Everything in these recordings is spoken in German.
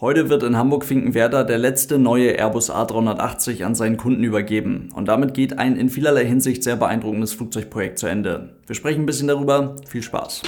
Heute wird in Hamburg-Finkenwerder der letzte neue Airbus A380 an seinen Kunden übergeben. Und damit geht ein in vielerlei Hinsicht sehr beeindruckendes Flugzeugprojekt zu Ende. Wir sprechen ein bisschen darüber. Viel Spaß.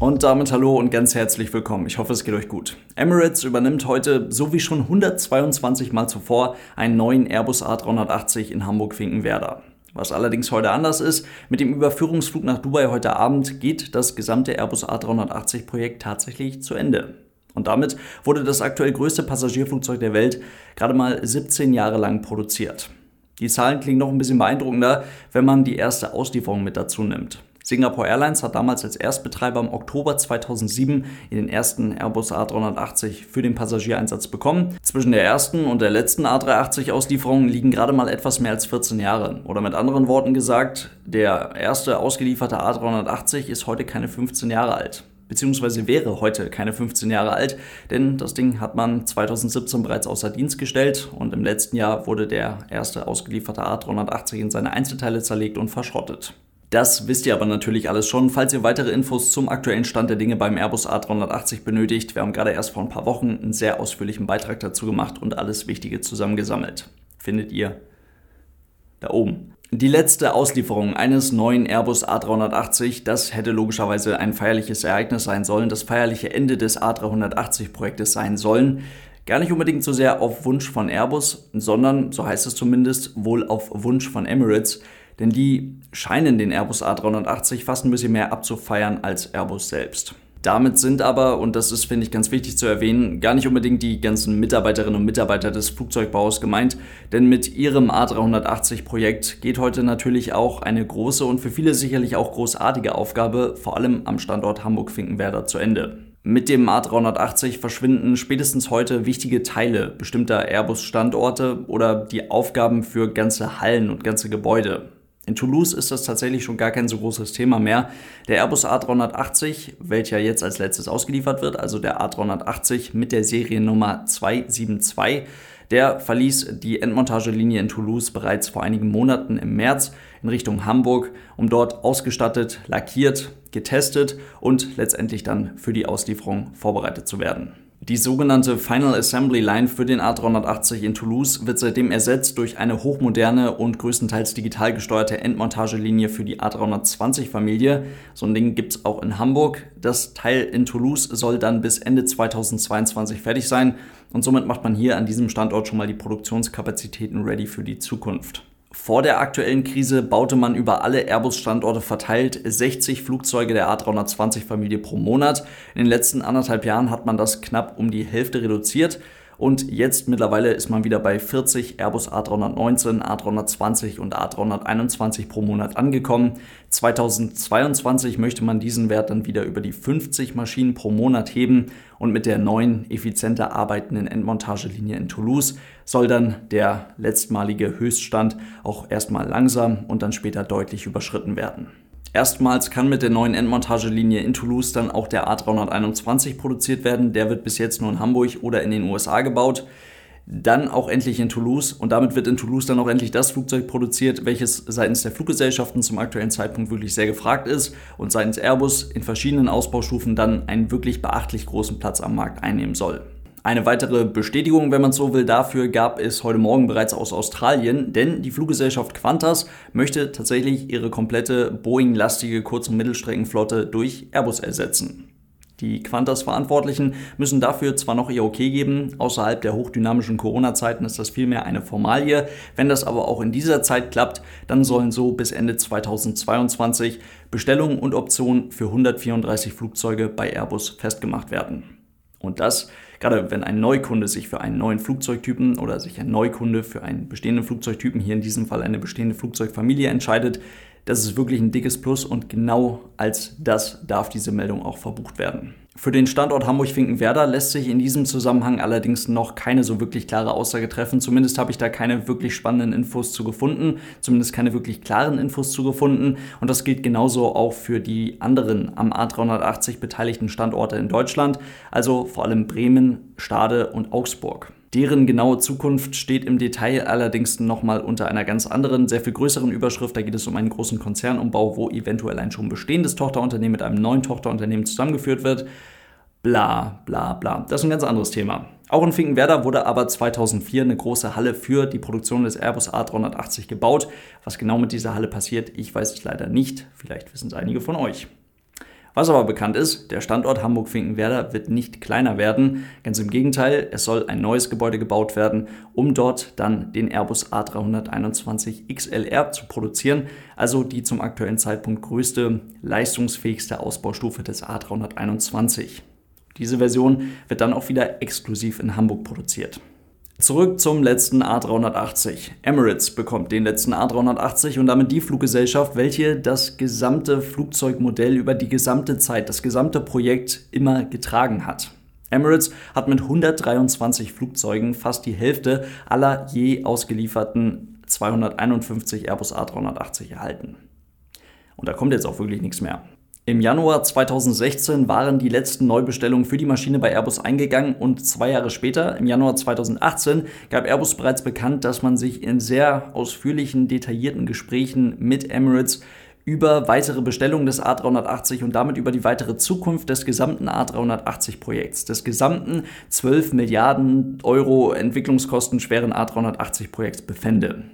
Und damit hallo und ganz herzlich willkommen. Ich hoffe, es geht euch gut. Emirates übernimmt heute, so wie schon 122 Mal zuvor, einen neuen Airbus A380 in Hamburg-Finkenwerder. Was allerdings heute anders ist, mit dem Überführungsflug nach Dubai heute Abend geht das gesamte Airbus A380 Projekt tatsächlich zu Ende. Und damit wurde das aktuell größte Passagierflugzeug der Welt gerade mal 17 Jahre lang produziert. Die Zahlen klingen noch ein bisschen beeindruckender, wenn man die erste Auslieferung mit dazu nimmt. Singapore Airlines hat damals als Erstbetreiber im Oktober 2007 den ersten Airbus A380 für den Passagiereinsatz bekommen. Zwischen der ersten und der letzten A380-Auslieferung liegen gerade mal etwas mehr als 14 Jahre. Oder mit anderen Worten gesagt, der erste ausgelieferte A380 ist heute keine 15 Jahre alt beziehungsweise wäre heute keine 15 Jahre alt, denn das Ding hat man 2017 bereits außer Dienst gestellt und im letzten Jahr wurde der erste ausgelieferte A380 in seine Einzelteile zerlegt und verschrottet. Das wisst ihr aber natürlich alles schon. Falls ihr weitere Infos zum aktuellen Stand der Dinge beim Airbus A380 benötigt, wir haben gerade erst vor ein paar Wochen einen sehr ausführlichen Beitrag dazu gemacht und alles Wichtige zusammengesammelt. Findet ihr da oben. Die letzte Auslieferung eines neuen Airbus A380, das hätte logischerweise ein feierliches Ereignis sein sollen, das feierliche Ende des A380-Projektes sein sollen. Gar nicht unbedingt so sehr auf Wunsch von Airbus, sondern, so heißt es zumindest, wohl auf Wunsch von Emirates denn die scheinen den Airbus A380 fast ein bisschen mehr abzufeiern als Airbus selbst. Damit sind aber, und das ist, finde ich, ganz wichtig zu erwähnen, gar nicht unbedingt die ganzen Mitarbeiterinnen und Mitarbeiter des Flugzeugbaus gemeint, denn mit ihrem A380-Projekt geht heute natürlich auch eine große und für viele sicherlich auch großartige Aufgabe, vor allem am Standort Hamburg-Finkenwerder, zu Ende. Mit dem A380 verschwinden spätestens heute wichtige Teile bestimmter Airbus-Standorte oder die Aufgaben für ganze Hallen und ganze Gebäude. In Toulouse ist das tatsächlich schon gar kein so großes Thema mehr. Der Airbus A380, welcher jetzt als letztes ausgeliefert wird, also der A380 mit der Seriennummer 272, der verließ die Endmontagelinie in Toulouse bereits vor einigen Monaten im März in Richtung Hamburg, um dort ausgestattet, lackiert, getestet und letztendlich dann für die Auslieferung vorbereitet zu werden. Die sogenannte Final Assembly Line für den A380 in Toulouse wird seitdem ersetzt durch eine hochmoderne und größtenteils digital gesteuerte Endmontagelinie für die A320-Familie. So ein Ding gibt es auch in Hamburg. Das Teil in Toulouse soll dann bis Ende 2022 fertig sein und somit macht man hier an diesem Standort schon mal die Produktionskapazitäten ready für die Zukunft. Vor der aktuellen Krise baute man über alle Airbus-Standorte verteilt 60 Flugzeuge der A320-Familie pro Monat. In den letzten anderthalb Jahren hat man das knapp um die Hälfte reduziert. Und jetzt mittlerweile ist man wieder bei 40 Airbus A319, A320 und A321 pro Monat angekommen. 2022 möchte man diesen Wert dann wieder über die 50 Maschinen pro Monat heben und mit der neuen, effizienter arbeitenden Endmontagelinie in Toulouse soll dann der letztmalige Höchststand auch erstmal langsam und dann später deutlich überschritten werden. Erstmals kann mit der neuen Endmontagelinie in Toulouse dann auch der A321 produziert werden. Der wird bis jetzt nur in Hamburg oder in den USA gebaut. Dann auch endlich in Toulouse und damit wird in Toulouse dann auch endlich das Flugzeug produziert, welches seitens der Fluggesellschaften zum aktuellen Zeitpunkt wirklich sehr gefragt ist und seitens Airbus in verschiedenen Ausbaustufen dann einen wirklich beachtlich großen Platz am Markt einnehmen soll. Eine weitere Bestätigung, wenn man so will, dafür gab es heute Morgen bereits aus Australien, denn die Fluggesellschaft Qantas möchte tatsächlich ihre komplette Boeing-lastige Kurz- und Mittelstreckenflotte durch Airbus ersetzen. Die Qantas-Verantwortlichen müssen dafür zwar noch ihr Okay geben, außerhalb der hochdynamischen Corona-Zeiten ist das vielmehr eine Formalie. Wenn das aber auch in dieser Zeit klappt, dann sollen so bis Ende 2022 Bestellungen und Optionen für 134 Flugzeuge bei Airbus festgemacht werden. Und das Gerade wenn ein Neukunde sich für einen neuen Flugzeugtypen oder sich ein Neukunde für einen bestehenden Flugzeugtypen, hier in diesem Fall eine bestehende Flugzeugfamilie entscheidet, das ist wirklich ein dickes Plus und genau als das darf diese Meldung auch verbucht werden. Für den Standort Hamburg-Finkenwerder lässt sich in diesem Zusammenhang allerdings noch keine so wirklich klare Aussage treffen. Zumindest habe ich da keine wirklich spannenden Infos zu gefunden, zumindest keine wirklich klaren Infos zu gefunden. Und das gilt genauso auch für die anderen am A380 beteiligten Standorte in Deutschland, also vor allem Bremen, Stade und Augsburg. Deren genaue Zukunft steht im Detail allerdings nochmal unter einer ganz anderen, sehr viel größeren Überschrift. Da geht es um einen großen Konzernumbau, wo eventuell ein schon bestehendes Tochterunternehmen mit einem neuen Tochterunternehmen zusammengeführt wird. Bla, bla, bla. Das ist ein ganz anderes Thema. Auch in Finkenwerder wurde aber 2004 eine große Halle für die Produktion des Airbus A380 gebaut. Was genau mit dieser Halle passiert, ich weiß es leider nicht. Vielleicht wissen es einige von euch. Was aber bekannt ist, der Standort Hamburg-Finkenwerder wird nicht kleiner werden. Ganz im Gegenteil, es soll ein neues Gebäude gebaut werden, um dort dann den Airbus A321 XLR zu produzieren, also die zum aktuellen Zeitpunkt größte, leistungsfähigste Ausbaustufe des A321. Diese Version wird dann auch wieder exklusiv in Hamburg produziert. Zurück zum letzten A380. Emirates bekommt den letzten A380 und damit die Fluggesellschaft, welche das gesamte Flugzeugmodell über die gesamte Zeit, das gesamte Projekt immer getragen hat. Emirates hat mit 123 Flugzeugen fast die Hälfte aller je ausgelieferten 251 Airbus A380 erhalten. Und da kommt jetzt auch wirklich nichts mehr. Im Januar 2016 waren die letzten Neubestellungen für die Maschine bei Airbus eingegangen und zwei Jahre später, im Januar 2018, gab Airbus bereits bekannt, dass man sich in sehr ausführlichen, detaillierten Gesprächen mit Emirates über weitere Bestellungen des A380 und damit über die weitere Zukunft des gesamten A380-Projekts, des gesamten 12 Milliarden Euro Entwicklungskostenschweren A380-Projekts befände.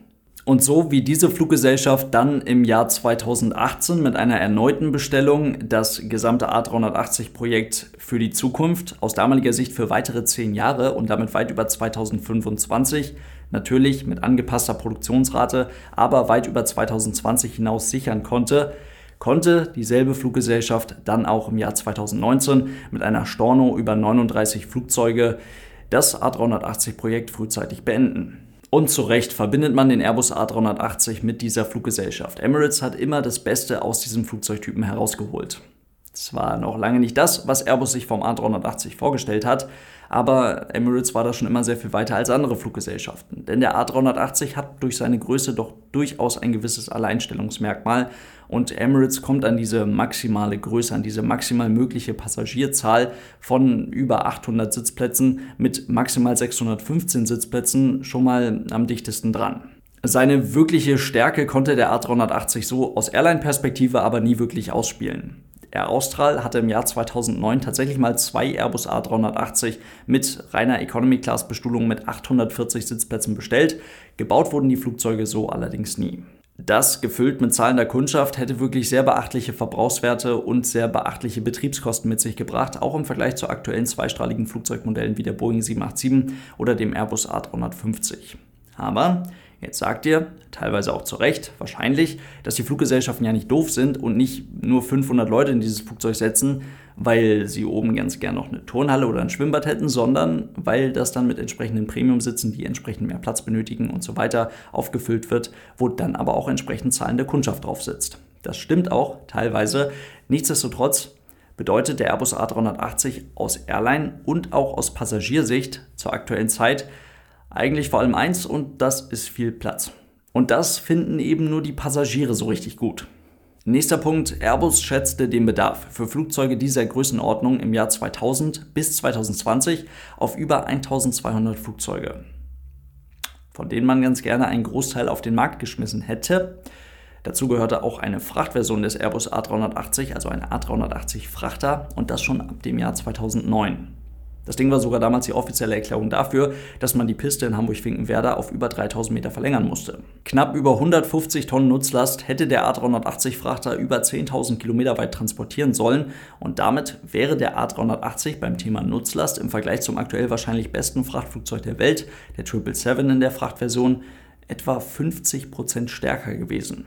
Und so wie diese Fluggesellschaft dann im Jahr 2018 mit einer erneuten Bestellung das gesamte A380-Projekt für die Zukunft aus damaliger Sicht für weitere zehn Jahre und damit weit über 2025 natürlich mit angepasster Produktionsrate, aber weit über 2020 hinaus sichern konnte, konnte dieselbe Fluggesellschaft dann auch im Jahr 2019 mit einer Storno über 39 Flugzeuge das A380-Projekt frühzeitig beenden. Und zu Recht verbindet man den Airbus A380 mit dieser Fluggesellschaft. Emirates hat immer das Beste aus diesem Flugzeugtypen herausgeholt. Es war noch lange nicht das, was Airbus sich vom A380 vorgestellt hat, aber Emirates war da schon immer sehr viel weiter als andere Fluggesellschaften. Denn der A380 hat durch seine Größe doch durchaus ein gewisses Alleinstellungsmerkmal und Emirates kommt an diese maximale Größe, an diese maximal mögliche Passagierzahl von über 800 Sitzplätzen mit maximal 615 Sitzplätzen schon mal am dichtesten dran. Seine wirkliche Stärke konnte der A380 so aus Airline-Perspektive aber nie wirklich ausspielen. Air Austral hatte im Jahr 2009 tatsächlich mal zwei Airbus A380 mit reiner Economy-Class-Bestuhlung mit 840 Sitzplätzen bestellt. Gebaut wurden die Flugzeuge so allerdings nie. Das, gefüllt mit zahlender Kundschaft, hätte wirklich sehr beachtliche Verbrauchswerte und sehr beachtliche Betriebskosten mit sich gebracht, auch im Vergleich zu aktuellen zweistrahligen Flugzeugmodellen wie der Boeing 787 oder dem Airbus A350. Aber Jetzt sagt ihr, teilweise auch zu Recht, wahrscheinlich, dass die Fluggesellschaften ja nicht doof sind und nicht nur 500 Leute in dieses Flugzeug setzen, weil sie oben ganz gern noch eine Turnhalle oder ein Schwimmbad hätten, sondern weil das dann mit entsprechenden Premium-Sitzen, die entsprechend mehr Platz benötigen und so weiter, aufgefüllt wird, wo dann aber auch entsprechend zahlende Kundschaft drauf sitzt. Das stimmt auch teilweise. Nichtsdestotrotz bedeutet der Airbus A380 aus Airline und auch aus Passagiersicht zur aktuellen Zeit eigentlich vor allem eins und das ist viel Platz. Und das finden eben nur die Passagiere so richtig gut. Nächster Punkt, Airbus schätzte den Bedarf für Flugzeuge dieser Größenordnung im Jahr 2000 bis 2020 auf über 1200 Flugzeuge, von denen man ganz gerne einen Großteil auf den Markt geschmissen hätte. Dazu gehörte auch eine Frachtversion des Airbus A380, also ein A380 Frachter, und das schon ab dem Jahr 2009. Das Ding war sogar damals die offizielle Erklärung dafür, dass man die Piste in Hamburg-Finkenwerder auf über 3000 Meter verlängern musste. Knapp über 150 Tonnen Nutzlast hätte der A380-Frachter über 10.000 Kilometer weit transportieren sollen und damit wäre der A380 beim Thema Nutzlast im Vergleich zum aktuell wahrscheinlich besten Frachtflugzeug der Welt, der 777 in der Frachtversion, etwa 50% stärker gewesen.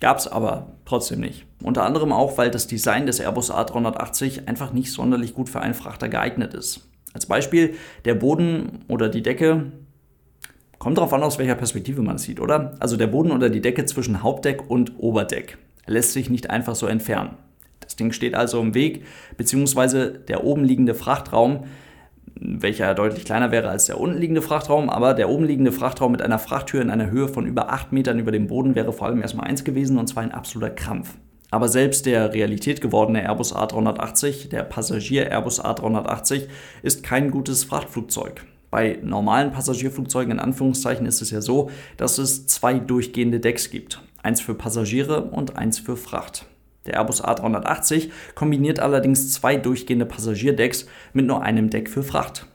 Gab es aber trotzdem nicht. Unter anderem auch, weil das Design des Airbus A380 einfach nicht sonderlich gut für einen Frachter geeignet ist. Als Beispiel, der Boden oder die Decke kommt darauf an, aus welcher Perspektive man es sieht, oder? Also der Boden oder die Decke zwischen Hauptdeck und Oberdeck lässt sich nicht einfach so entfernen. Das Ding steht also im Weg, beziehungsweise der oben liegende Frachtraum welcher deutlich kleiner wäre als der unten liegende Frachtraum, aber der oben liegende Frachtraum mit einer Frachttür in einer Höhe von über 8 Metern über dem Boden wäre vor allem erstmal eins gewesen und zwar ein absoluter Krampf. Aber selbst der Realität gewordene Airbus A380, der Passagier Airbus A380, ist kein gutes Frachtflugzeug. Bei normalen Passagierflugzeugen in Anführungszeichen ist es ja so, dass es zwei durchgehende Decks gibt. Eins für Passagiere und eins für Fracht. Der Airbus A380 kombiniert allerdings zwei durchgehende Passagierdecks mit nur einem Deck für Fracht,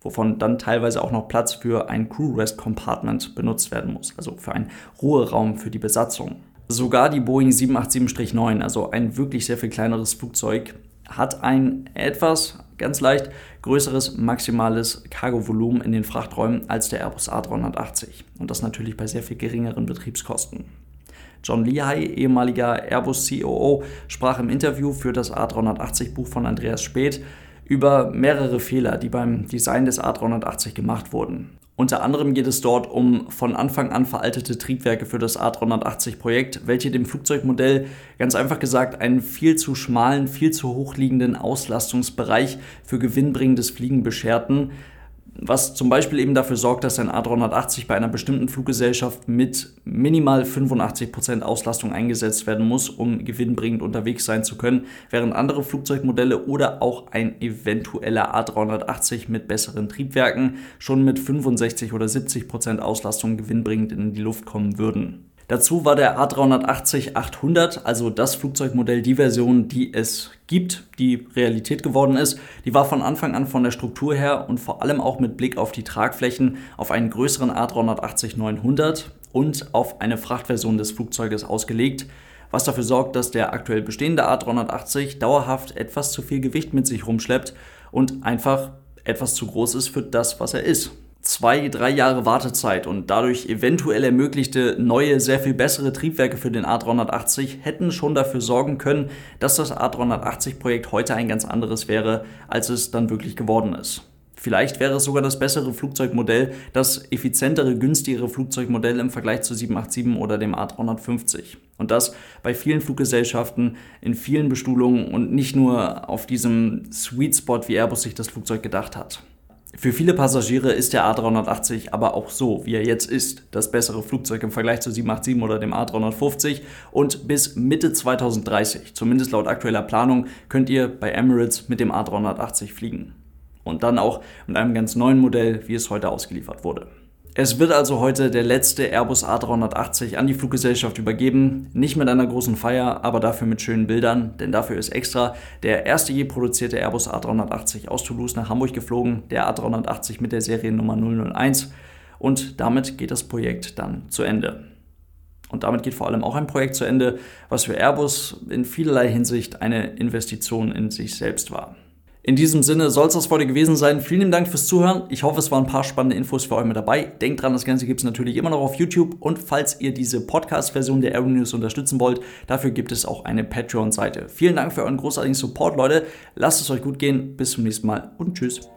wovon dann teilweise auch noch Platz für ein Crew Rest Compartment benutzt werden muss, also für einen Ruheraum für die Besatzung. Sogar die Boeing 787-9, also ein wirklich sehr viel kleineres Flugzeug, hat ein etwas, ganz leicht, größeres maximales Cargovolumen in den Frachträumen als der Airbus A380. Und das natürlich bei sehr viel geringeren Betriebskosten. John Lehigh, ehemaliger Airbus COO, sprach im Interview für das A380-Buch von Andreas Speth über mehrere Fehler, die beim Design des A380 gemacht wurden. Unter anderem geht es dort um von Anfang an veraltete Triebwerke für das A380-Projekt, welche dem Flugzeugmodell ganz einfach gesagt einen viel zu schmalen, viel zu hochliegenden Auslastungsbereich für gewinnbringendes Fliegen bescherten, was zum Beispiel eben dafür sorgt, dass ein A380 bei einer bestimmten Fluggesellschaft mit minimal 85% Auslastung eingesetzt werden muss, um gewinnbringend unterwegs sein zu können, während andere Flugzeugmodelle oder auch ein eventueller A380 mit besseren Triebwerken schon mit 65 oder 70% Auslastung gewinnbringend in die Luft kommen würden. Dazu war der A380-800, also das Flugzeugmodell, die Version, die es gibt, die Realität geworden ist. Die war von Anfang an von der Struktur her und vor allem auch mit Blick auf die Tragflächen auf einen größeren A380-900 und auf eine Frachtversion des Flugzeuges ausgelegt, was dafür sorgt, dass der aktuell bestehende A380 dauerhaft etwas zu viel Gewicht mit sich rumschleppt und einfach etwas zu groß ist für das, was er ist zwei, drei Jahre Wartezeit und dadurch eventuell ermöglichte neue, sehr viel bessere Triebwerke für den A380 hätten schon dafür sorgen können, dass das A380-Projekt heute ein ganz anderes wäre, als es dann wirklich geworden ist. Vielleicht wäre es sogar das bessere Flugzeugmodell, das effizientere, günstigere Flugzeugmodell im Vergleich zu 787 oder dem A350. Und das bei vielen Fluggesellschaften, in vielen Bestuhlungen und nicht nur auf diesem Sweet Spot, wie Airbus sich das Flugzeug gedacht hat. Für viele Passagiere ist der A380 aber auch so, wie er jetzt ist, das bessere Flugzeug im Vergleich zu 787 oder dem A350 und bis Mitte 2030, zumindest laut aktueller Planung, könnt ihr bei Emirates mit dem A380 fliegen. Und dann auch mit einem ganz neuen Modell, wie es heute ausgeliefert wurde. Es wird also heute der letzte Airbus A380 an die Fluggesellschaft übergeben. Nicht mit einer großen Feier, aber dafür mit schönen Bildern, denn dafür ist extra der erste je produzierte Airbus A380 aus Toulouse nach Hamburg geflogen, der A380 mit der Seriennummer 001. Und damit geht das Projekt dann zu Ende. Und damit geht vor allem auch ein Projekt zu Ende, was für Airbus in vielerlei Hinsicht eine Investition in sich selbst war. In diesem Sinne soll es das heute gewesen sein. Vielen Dank fürs Zuhören. Ich hoffe, es waren ein paar spannende Infos für euch mit dabei. Denkt dran, das Ganze gibt es natürlich immer noch auf YouTube. Und falls ihr diese Podcast-Version der Aero News unterstützen wollt, dafür gibt es auch eine Patreon-Seite. Vielen Dank für euren großartigen Support, Leute. Lasst es euch gut gehen. Bis zum nächsten Mal und tschüss.